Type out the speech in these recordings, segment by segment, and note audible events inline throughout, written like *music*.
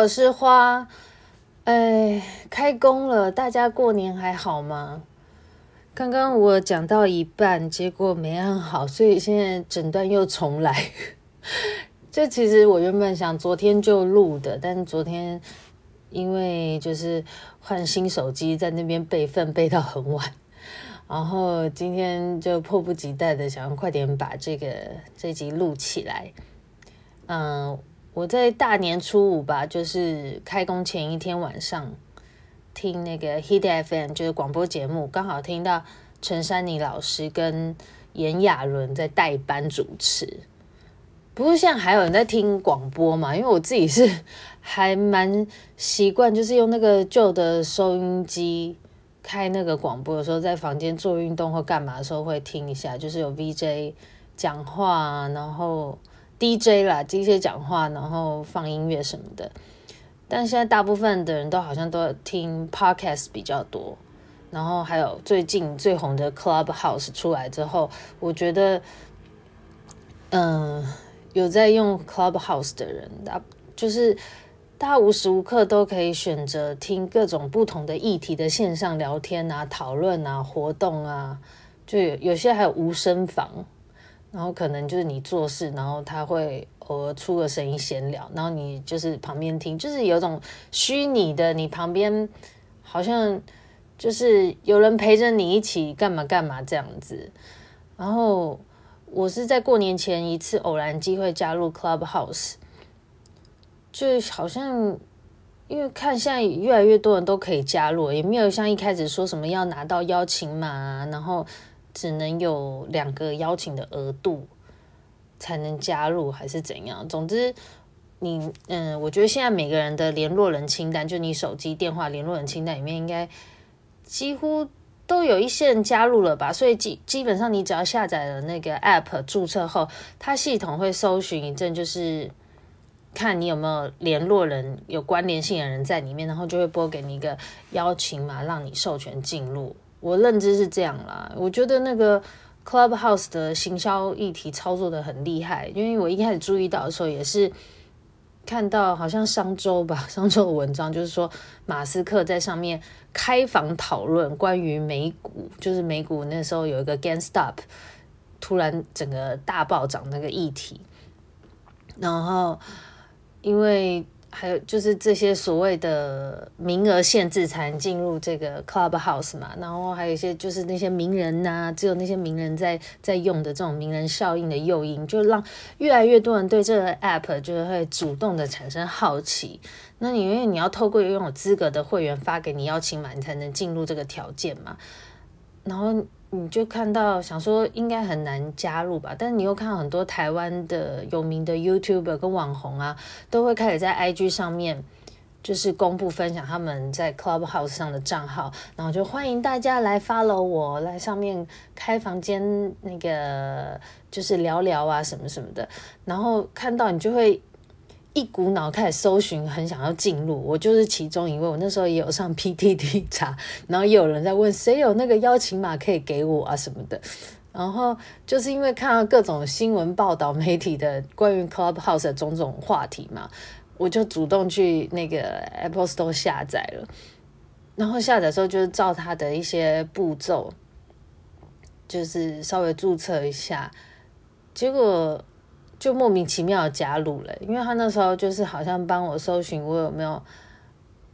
我是花。哎，开工了，大家过年还好吗？刚刚我讲到一半，结果没按好，所以现在整段又重来。*laughs* 这其实我原本想昨天就录的，但昨天因为就是换新手机，在那边备份备到很晚，*laughs* 然后今天就迫不及待的想要快点把这个这集录起来。嗯，我在大年初五吧，就是开工前一天晚上听那个 Hit FM，就是广播节目，刚好听到陈珊妮老师跟炎亚纶在代班主持。不是现在还有人在听广播嘛？因为我自己是还蛮习惯，就是用那个旧的收音机开那个广播的时候，在房间做运动或干嘛的时候会听一下，就是有 VJ 讲话，然后 DJ 啦，DJ 讲话，然后放音乐什么的。但现在大部分的人都好像都听 Podcast 比较多，然后还有最近最红的 Clubhouse 出来之后，我觉得，嗯。有在用 Clubhouse 的人，他就是他无时无刻都可以选择听各种不同的议题的线上聊天啊、讨论啊、活动啊，就有有些还有无声房，然后可能就是你做事，然后他会偶尔出个声音闲聊，然后你就是旁边听，就是有种虚拟的，你旁边好像就是有人陪着你一起干嘛干嘛这样子，然后。我是在过年前一次偶然机会加入 Clubhouse，就好像因为看现在越来越多人都可以加入，也没有像一开始说什么要拿到邀请码，然后只能有两个邀请的额度才能加入，还是怎样？总之，你嗯，我觉得现在每个人的联络人清单，就你手机电话联络人清单里面，应该几乎。都有一些人加入了吧，所以基基本上你只要下载了那个 app 注册后，它系统会搜寻一阵，就是看你有没有联络人、有关联性的人在里面，然后就会拨给你一个邀请码，让你授权进入。我认知是这样啦，我觉得那个 Clubhouse 的行销议题操作得很厉害，因为我一开始注意到的时候也是。看到好像商周吧，商周的文章就是说，马斯克在上面开房讨论关于美股，就是美股那时候有一个 GameStop 突然整个大暴涨那个议题，然后因为。还有就是这些所谓的名额限制才能进入这个 Clubhouse 嘛，然后还有一些就是那些名人呐、只有那些名人在在用的这种名人效应的诱因，就让越来越多人对这个 App 就会主动的产生好奇。那你因为你要透过拥有资格的会员发给你邀请码，你才能进入这个条件嘛，然后。你就看到想说应该很难加入吧，但是你又看到很多台湾的有名的 YouTuber 跟网红啊，都会开始在 IG 上面就是公布分享他们在 Clubhouse 上的账号，然后就欢迎大家来 follow 我，来上面开房间那个就是聊聊啊什么什么的，然后看到你就会。一股脑开始搜寻，很想要进入。我就是其中一位。我那时候也有上 *laughs* PTT 查，然后也有人在问谁有那个邀请码可以给我啊什么的。然后就是因为看到各种新闻报道、媒体的关于 Clubhouse 的种种话题嘛，我就主动去那个 Apple Store 下载了。然后下载时候就是照它的一些步骤，就是稍微注册一下，结果。就莫名其妙加入了，因为他那时候就是好像帮我搜寻我有没有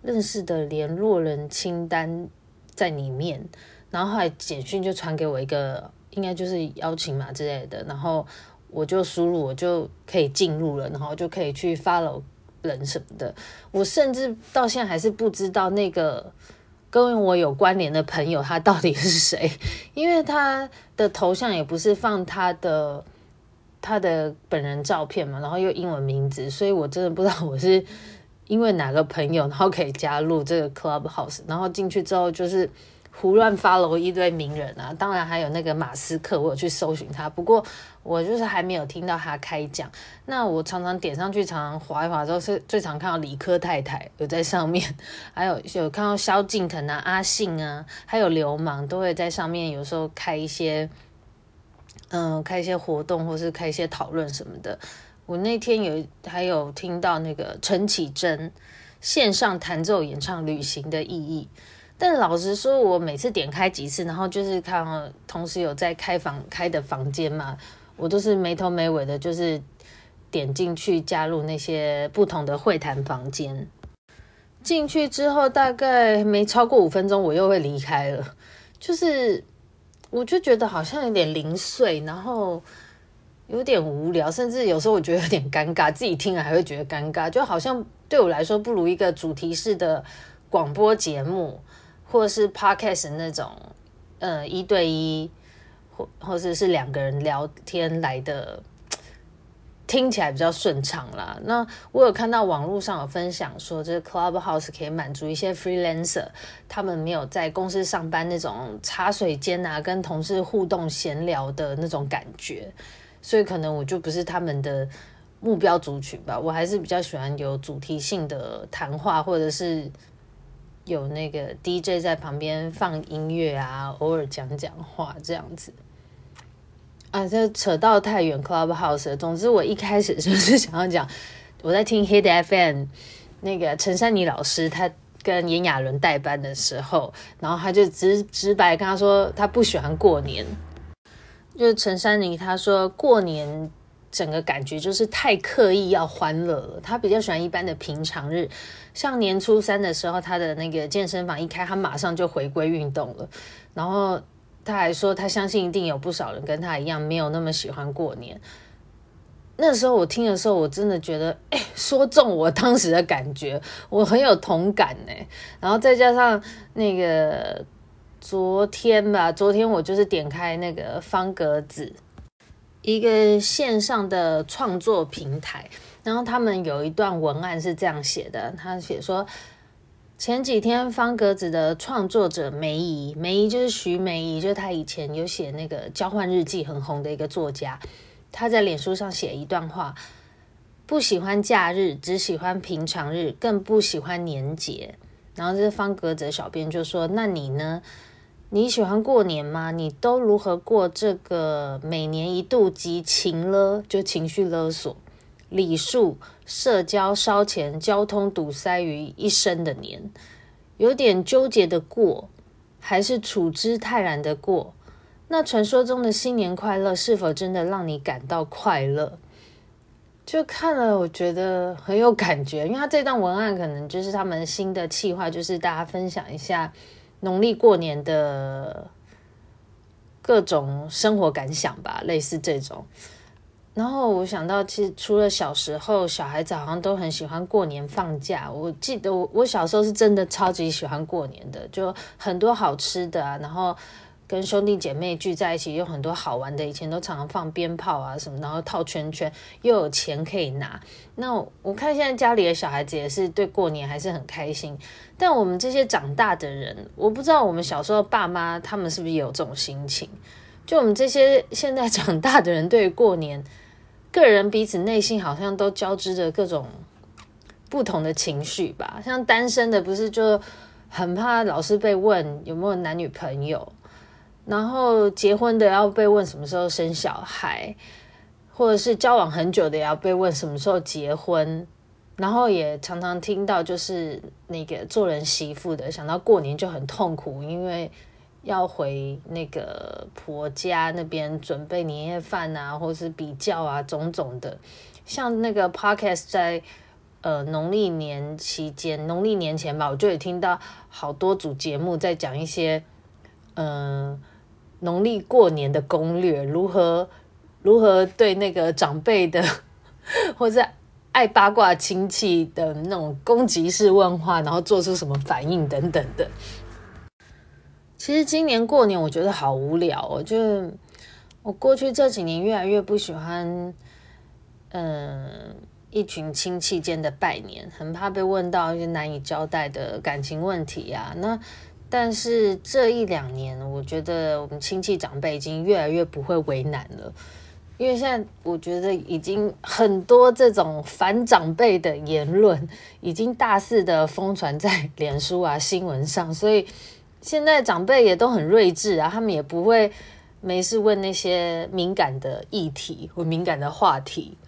认识的联络人清单在里面，然后后来简讯就传给我一个，应该就是邀请码之类的，然后我就输入，我就可以进入了，然后就可以去 follow 人什么的。我甚至到现在还是不知道那个跟我有关联的朋友他到底是谁，因为他的头像也不是放他的。他的本人照片嘛，然后又英文名字，所以我真的不知道我是 *laughs* 因为哪个朋友，然后可以加入这个 Clubhouse，然后进去之后就是胡乱 follow 一堆名人啊，当然还有那个马斯克，我有去搜寻他，不过我就是还没有听到他开讲。那我常常点上去，常常滑一滑之后，是最常看到理科太太有在上面，还有有看到萧敬腾啊、阿信啊，还有流氓都会在上面，有时候开一些。嗯，开一些活动或是开一些讨论什么的，我那天有还有听到那个陈绮贞线上弹奏演唱《旅行的意义》，但老实说，我每次点开几次，然后就是看同时有在开房开的房间嘛，我都是没头没尾的，就是点进去加入那些不同的会谈房间。进去之后大概没超过五分钟，我又会离开了。就是我就觉得好像有点零碎，然后有点无聊，甚至有时候我觉得有点尴尬，自己听了还会觉得尴尬，就好像对我来说不如一个主题式的广播节目，或是 podcast 那种，呃，一对一或或者是两个人聊天来的。听起来比较顺畅啦。那我有看到网络上有分享说，这个 Clubhouse 可以满足一些 freelancer，他们没有在公司上班那种茶水间啊，跟同事互动闲聊的那种感觉。所以可能我就不是他们的目标族群吧。我还是比较喜欢有主题性的谈话，或者是有那个 DJ 在旁边放音乐啊，偶尔讲讲话这样子。啊，这扯到太远，Clubhouse 了。总之，我一开始就是想要讲，我在听 Hit FM 那个陈珊妮老师，他跟炎亚纶代班的时候，然后他就直直白跟他说，他不喜欢过年。就是陈珊妮他说，过年整个感觉就是太刻意要欢乐了，他比较喜欢一般的平常日，像年初三的时候，他的那个健身房一开，他马上就回归运动了，然后。他还说，他相信一定有不少人跟他一样，没有那么喜欢过年。那时候我听的时候，我真的觉得，哎，说中我当时的感觉，我很有同感呢。然后再加上那个昨天吧，昨天我就是点开那个方格子，一个线上的创作平台，然后他们有一段文案是这样写的，他写说。前几天，方格子的创作者梅姨，梅姨就是徐梅姨，就是她以前有写那个交换日记很红的一个作家。她在脸书上写一段话：不喜欢假日，只喜欢平常日，更不喜欢年节。然后这方格子的小编就说：“那你呢？你喜欢过年吗？你都如何过这个每年一度及情勒，就情绪勒索？”礼数、社交、烧钱、交通堵塞于一身的年，有点纠结的过，还是处之泰然的过？那传说中的新年快乐，是否真的让你感到快乐？就看了，我觉得很有感觉，因为他这段文案可能就是他们新的企划，就是大家分享一下农历过年的各种生活感想吧，类似这种。然后我想到，其实除了小时候，小孩子好像都很喜欢过年放假。我记得我我小时候是真的超级喜欢过年的，就很多好吃的啊，然后跟兄弟姐妹聚在一起，有很多好玩的。以前都常常放鞭炮啊什么，然后套圈圈，又有钱可以拿。那我看现在家里的小孩子也是对过年还是很开心。但我们这些长大的人，我不知道我们小时候爸妈他们是不是也有这种心情？就我们这些现在长大的人，对于过年。个人彼此内心好像都交织着各种不同的情绪吧，像单身的不是就很怕老是被问有没有男女朋友，然后结婚的要被问什么时候生小孩，或者是交往很久的也要被问什么时候结婚，然后也常常听到就是那个做人媳妇的想到过年就很痛苦，因为。要回那个婆家那边准备年夜饭啊，或是比较啊，种种的。像那个 podcast 在呃农历年期间，农历年前吧，我就有听到好多组节目在讲一些嗯农历过年的攻略，如何如何对那个长辈的或者爱八卦亲戚的那种攻击式问话，然后做出什么反应等等的。其实今年过年我觉得好无聊哦，就我过去这几年越来越不喜欢，嗯，一群亲戚间的拜年，很怕被问到一些难以交代的感情问题呀。那但是这一两年，我觉得我们亲戚长辈已经越来越不会为难了，因为现在我觉得已经很多这种反长辈的言论已经大肆的疯传在脸书啊新闻上，所以。现在长辈也都很睿智啊，他们也不会没事问那些敏感的议题或敏感的话题。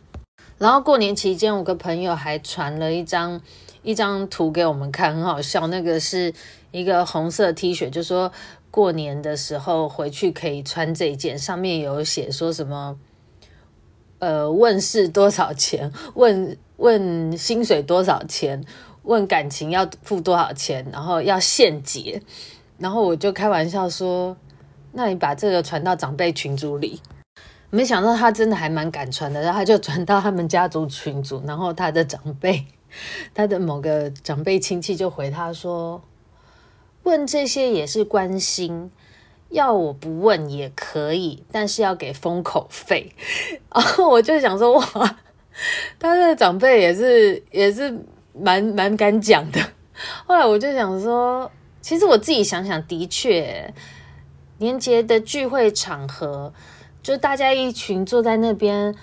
然后过年期间，我个朋友还传了一张一张图给我们看，很好笑。那个是一个红色 T 恤，就说过年的时候回去可以穿这件，上面有写说什么，呃，问事多少钱？问问薪水多少钱？问感情要付多少钱？然后要现结。然后我就开玩笑说，那你把这个传到长辈群组里。没想到他真的还蛮敢传的，然后他就传到他们家族群组，然后他的长辈，他的某个长辈亲戚就回他说：“问这些也是关心，要我不问也可以，但是要给封口费。*laughs* ”然后我就想说：“哇，他的长辈也是也是蛮蛮敢讲的。”后来我就想说，其实我自己想想，的确，年节的聚会场合。就大家一群坐在那边，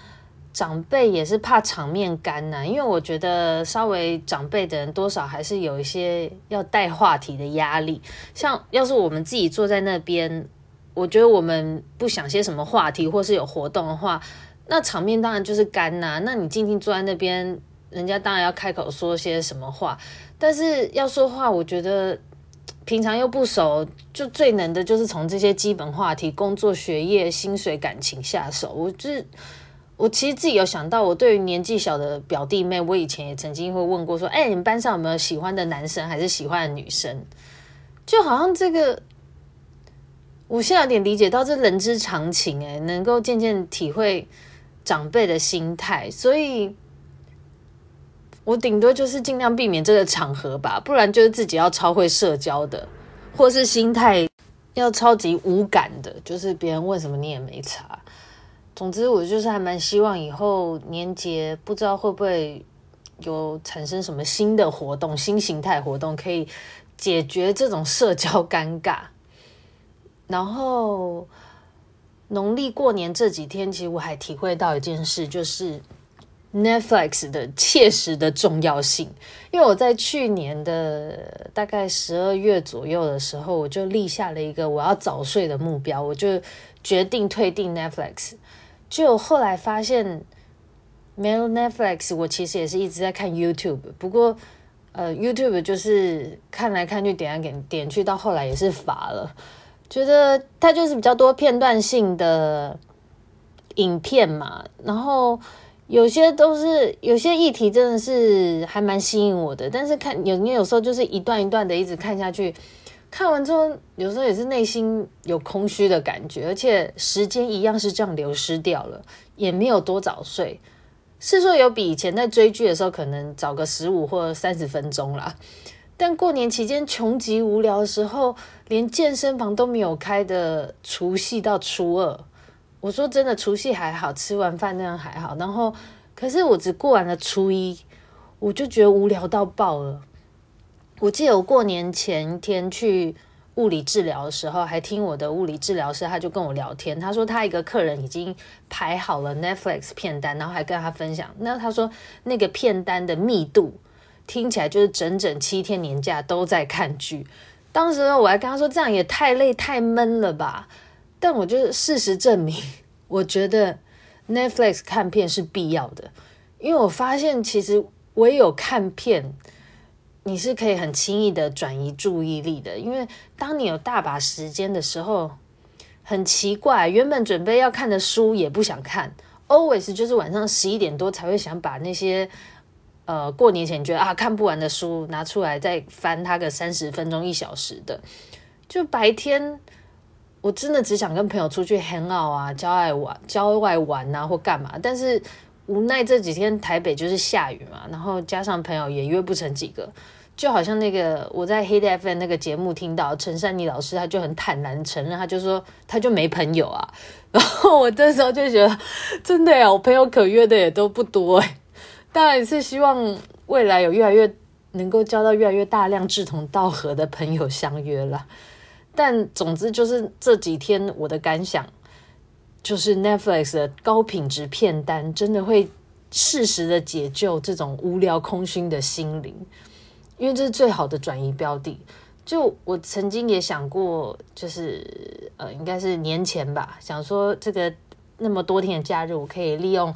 长辈也是怕场面干呐，因为我觉得稍微长辈的人多少还是有一些要带话题的压力。像要是我们自己坐在那边，我觉得我们不想些什么话题，或是有活动的话，那场面当然就是干呐。那你静静坐在那边，人家当然要开口说些什么话，但是要说话，我觉得。平常又不熟，就最能的就是从这些基本话题、工作、学业、薪水、感情下手。我就是我其实自己有想到，我对于年纪小的表弟妹，我以前也曾经会问过说：“哎，你们班上有没有喜欢的男生，还是喜欢的女生？”就好像这个，我现在有点理解到这人之常情，哎，能够渐渐体会长辈的心态，所以。我顶多就是尽量避免这个场合吧，不然就是自己要超会社交的，或是心态要超级无感的，就是别人问什么你也没差。总之，我就是还蛮希望以后年节不知道会不会有产生什么新的活动、新形态活动，可以解决这种社交尴尬。然后农历过年这几天，其实我还体会到一件事，就是。Netflix 的切实的重要性，因为我在去年的大概十二月左右的时候，我就立下了一个我要早睡的目标，我就决定退订 Netflix。就后来发现没有 Netflix，我其实也是一直在看 YouTube。不过，呃，YouTube 就是看来看去，点来点点去，到后来也是乏了，觉得它就是比较多片段性的影片嘛，然后。有些都是有些议题真的是还蛮吸引我的，但是看有你有时候就是一段一段的一直看下去，看完之后有时候也是内心有空虚的感觉，而且时间一样是这样流失掉了，也没有多早睡，是说有比以前在追剧的时候可能早个十五或三十分钟啦，但过年期间穷极无聊的时候，连健身房都没有开的除夕到初二。我说真的，除夕还好，吃完饭那样还好。然后，可是我只过完了初一，我就觉得无聊到爆了。我记得我过年前一天去物理治疗的时候，还听我的物理治疗师，他就跟我聊天。他说他一个客人已经排好了 Netflix 片单，然后还跟他分享。那他说那个片单的密度听起来就是整整七天年假都在看剧。当时我还跟他说，这样也太累太闷了吧。但我觉得事实证明，*laughs* 我觉得 Netflix 看片是必要的，因为我发现其实唯有看片，你是可以很轻易的转移注意力的。因为当你有大把时间的时候，很奇怪，原本准备要看的书也不想看，always 就是晚上十一点多才会想把那些呃过年前觉得啊看不完的书拿出来再翻它个三十分钟一小时的，就白天。我真的只想跟朋友出去 hang out 啊，郊外玩、郊外玩啊，或干嘛。但是无奈这几天台北就是下雨嘛，然后加上朋友也约不成几个，就好像那个我在 Hit FM 那个节目听到陈珊妮老师，他就很坦然承认，他就说他就没朋友啊。*laughs* 然后我这时候就觉得，真的呀，我朋友可约的也都不多哎。当然是希望未来有越来越能够交到越来越大量志同道合的朋友相约了。但总之就是这几天我的感想，就是 Netflix 的高品质片单真的会适时的解救这种无聊空虚的心灵，因为这是最好的转移标的。就我曾经也想过，就是呃，应该是年前吧，想说这个那么多天的假日，我可以利用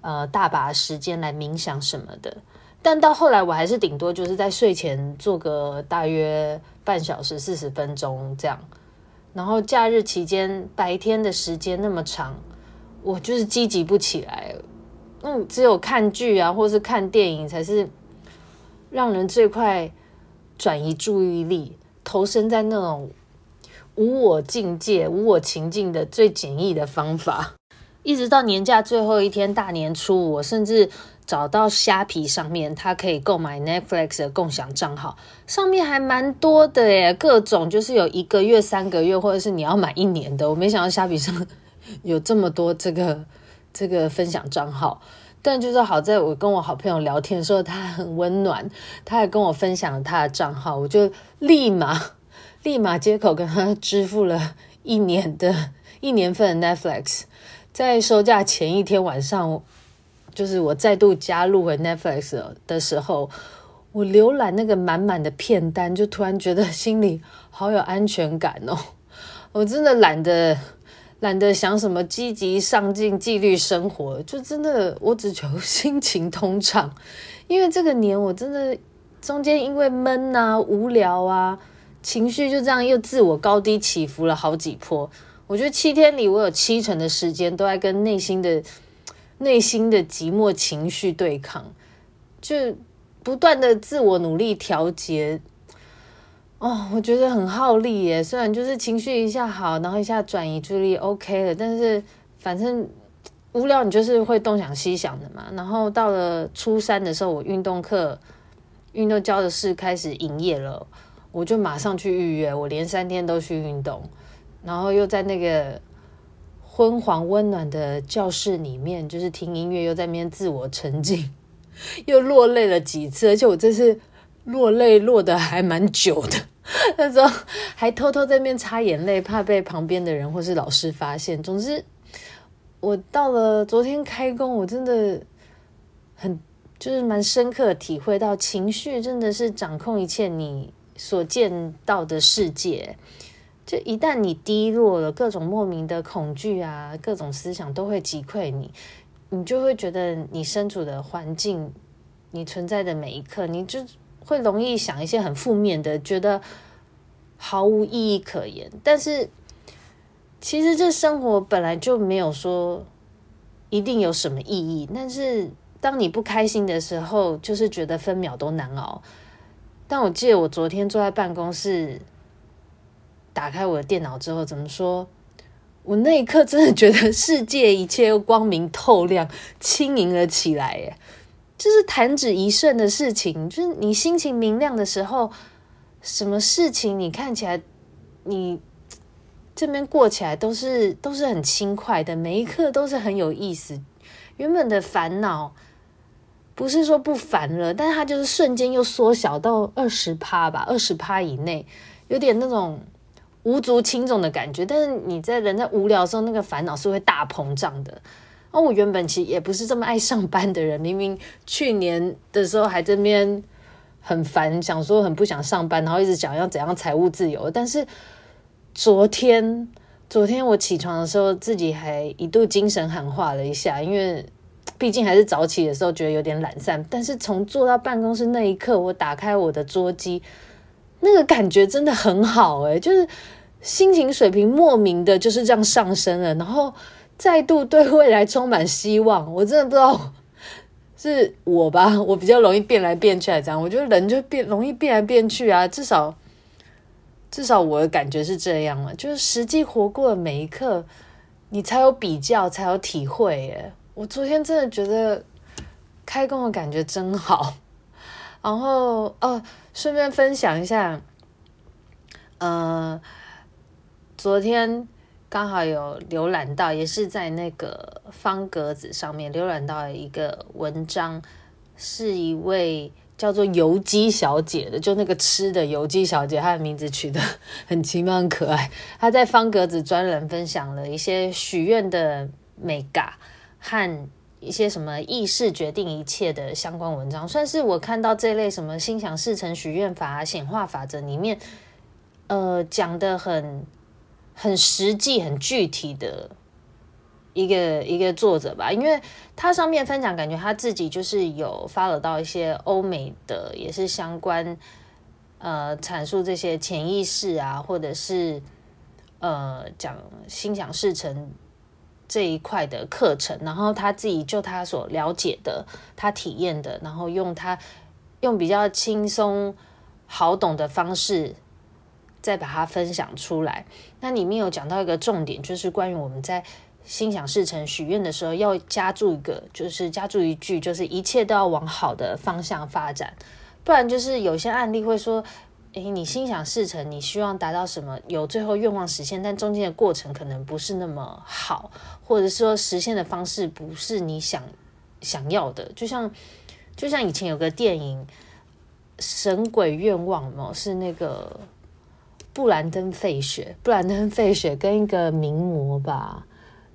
呃大把时间来冥想什么的。但到后来，我还是顶多就是在睡前做个大约半小时、四十分钟这样。然后假日期间，白天的时间那么长，我就是积极不起来。嗯，只有看剧啊，或是看电影，才是让人最快转移注意力、投身在那种无我境界、无我情境的最简易的方法。*laughs* 一直到年假最后一天，大年初五，我甚至。找到虾皮上面，它可以购买 Netflix 的共享账号，上面还蛮多的耶，各种就是有一个月、三个月，或者是你要买一年的。我没想到虾皮上 *laughs* 有这么多这个这个分享账号，但就是好在我跟我好朋友聊天的时候，他很温暖，他还跟我分享了他的账号，我就立马 *laughs* 立马接口跟他支付了一年的一年份的 Netflix，在收假前一天晚上。就是我再度加入回 Netflix 的时候，我浏览那个满满的片单，就突然觉得 *laughs* 心里好有安全感哦。我真的懒得懒得想什么积极上进、纪律生活，就真的我只求 *laughs* 心情通畅。因为这个年我真的中间因为闷啊、无聊啊，情绪就这样又自我高低起伏了好几波。我觉得七天里我有七成的时间都在跟内心的。内心的寂寞情绪对抗，就不断的自我努力调节，哦，我觉得很耗力耶。虽然就是情绪一下好，然后一下转移注意力，OK 了，但是反正无聊，你就是会东想西想的嘛。然后到了初三的时候，我运动课、运动教的室开始营业了，我就马上去预约，我连三天都去运动，然后又在那个。昏黄温暖的教室里面，就是听音乐，又在那边自我沉浸，*laughs* 又落泪了几次，而且我这次落泪落得还蛮久的，*laughs* 那时候还偷偷在那边擦眼泪，怕被旁边的人或是老师发现。总之，我到了昨天开工，我真的很就是蛮深刻体会到，情绪真的是掌控一切你所见到的世界。就一旦你低落了，各种莫名的恐惧啊，各种思想都会击溃你，你就会觉得你身处的环境，你存在的每一刻，你就会容易想一些很负面的，觉得毫无意义可言。但是其实这生活本来就没有说一定有什么意义。但是当你不开心的时候，就是觉得分秒都难熬。但我记得我昨天坐在办公室。打开我的电脑之后，怎么说？我那一刻真的觉得世界一切又光明透亮、轻盈了起来。耶，就是弹指一瞬的事情。就是你心情明亮的时候，什么事情你看起来，你这边过起来都是都是很轻快的，每一刻都是很有意思。原本的烦恼不是说不烦了，但是它就是瞬间又缩小到二十趴吧，二十趴以内，有点那种。无足轻重的感觉，但是你在人在无聊的时候，那个烦恼是会大膨胀的。哦，我原本其实也不是这么爱上班的人，明明去年的时候还这边很烦，想说很不想上班，然后一直讲要怎样财务自由。但是昨天，昨天我起床的时候，自己还一度精神喊话了一下，因为毕竟还是早起的时候，觉得有点懒散。但是从坐到办公室那一刻，我打开我的桌机，那个感觉真的很好诶，就是。心情水平莫名的就是这样上升了，然后再度对未来充满希望。我真的不知道是我吧，*laughs* 我比较容易变来变去，这样我觉得人就变容易变来变去啊。至少至少我的感觉是这样了，就是实际活过的每一刻，你才有比较，才有体会。耶，我昨天真的觉得开工的感觉真好。然后哦，顺便分享一下，嗯、呃。昨天刚好有浏览到，也是在那个方格子上面浏览到一个文章，是一位叫做游姬小姐的，就那个吃的游姬小姐，她的名字取得很奇妙、很可爱。她在方格子专栏分享了一些许愿的美嘎和一些什么意识决定一切的相关文章，算是我看到这类什么心想事成许愿法、显化法则里面，呃，讲的很。很实际、很具体的一个一个作者吧，因为他上面分享，感觉他自己就是有发了到一些欧美的，也是相关呃阐述这些潜意识啊，或者是呃讲心想事成这一块的课程，然后他自己就他所了解的，他体验的，然后用他用比较轻松好懂的方式再把它分享出来。那里面有讲到一个重点，就是关于我们在。心想事成，许愿的时候要加注一个，就是加注一句，就是一切都要往好的方向发展，不然就是有些案例会说，诶，你心想事成，你希望达到什么，有最后愿望实现，但中间的过程可能不是那么好，或者说实现的方式不是你想想要的，就像就像以前有个电影《神鬼愿望》嘛，是那个布兰登·费雪，布兰登·费雪跟一个名模吧。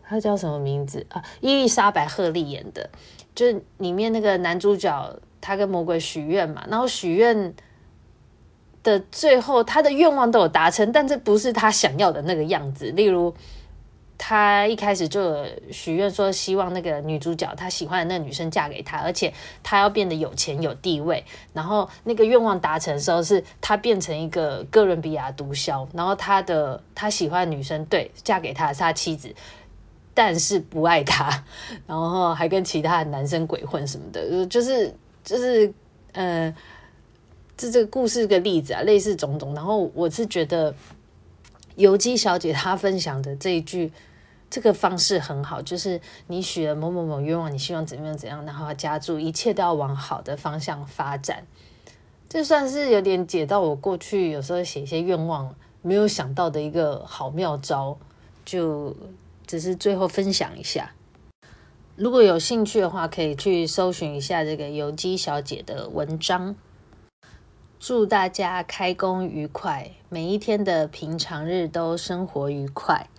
他叫什么名字啊？伊丽莎白·赫利演的，就里面那个男主角，他跟魔鬼许愿嘛，然后许愿的最后，他的愿望都有达成，但这不是他想要的那个样子。例如，他一开始就许愿说，希望那个女主角他喜欢的那个女生嫁给他，而且他要变得有钱有地位。然后那个愿望达成的时候，是他变成一个哥伦比亚毒枭，然后他的他喜欢的女生对嫁给他是他妻子。但是不爱他，然后还跟其他的男生鬼混什么的，就是 *laughs* 就是呃，这这个故事个例子啊，类似种种。然后我是觉得游姬小姐她分享的这一句，这个方式很好，就是你许了某某某愿望，你希望怎样怎样，然后加注一切都要往好的方向发展。这算是有点解到我过去有时候写一些愿望没有想到的一个好妙招，就。只是最后分享一下，如果有兴趣的话，可以去搜寻一下这个游姬小姐的文章。祝大家开工愉快，每一天的平常日都生活愉快。